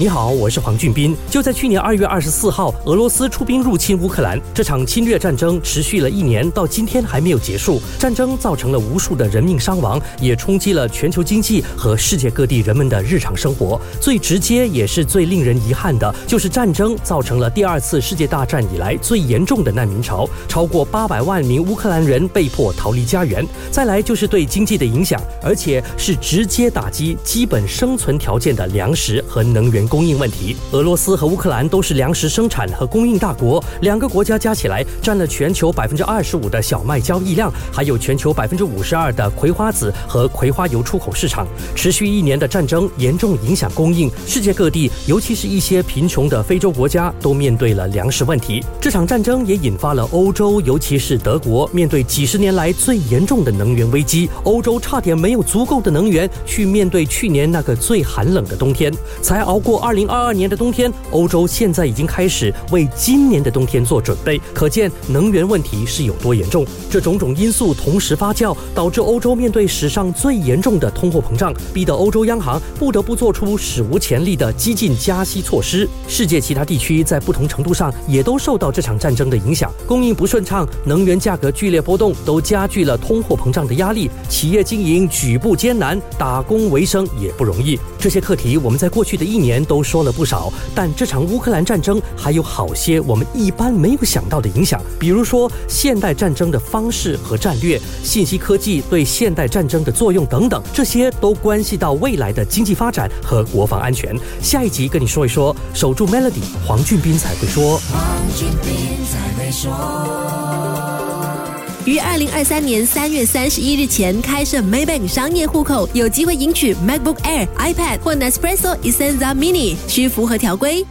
你好，我是黄俊斌。就在去年二月二十四号，俄罗斯出兵入侵乌克兰，这场侵略战争持续了一年，到今天还没有结束。战争造成了无数的人命伤亡，也冲击了全球经济和世界各地人们的日常生活。最直接也是最令人遗憾的，就是战争造成了第二次世界大战以来最严重的难民潮，超过八百万名乌克兰人被迫逃离家园。再来就是对经济的影响，而且是直接打击基本生存条件的粮食和能源。供应问题，俄罗斯和乌克兰都是粮食生产和供应大国，两个国家加起来占了全球百分之二十五的小麦交易量，还有全球百分之五十二的葵花籽和葵花油出口市场。持续一年的战争严重影响供应，世界各地，尤其是一些贫穷的非洲国家，都面对了粮食问题。这场战争也引发了欧洲，尤其是德国，面对几十年来最严重的能源危机。欧洲差点没有足够的能源去面对去年那个最寒冷的冬天，才熬过。二零二二年的冬天，欧洲现在已经开始为今年的冬天做准备，可见能源问题是有多严重。这种种因素同时发酵，导致欧洲面对史上最严重的通货膨胀，逼得欧洲央行不得不做出史无前例的激进加息措施。世界其他地区在不同程度上也都受到这场战争的影响，供应不顺畅，能源价格剧烈波动，都加剧了通货膨胀的压力。企业经营举步艰难，打工为生也不容易。这些课题，我们在过去的一年。都说了不少，但这场乌克兰战争还有好些我们一般没有想到的影响，比如说现代战争的方式和战略、信息科技对现代战争的作用等等，这些都关系到未来的经济发展和国防安全。下一集跟你说一说，守住 Melody，黄俊斌才会说。黄俊斌才会说于二零二三年三月三十一日前开设 Maybank 商业户口，有机会赢取 MacBook Air、iPad 或 Nespresso Essenza Mini，需符合条规。